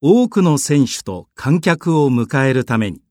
多くの選手と観客を迎えるために。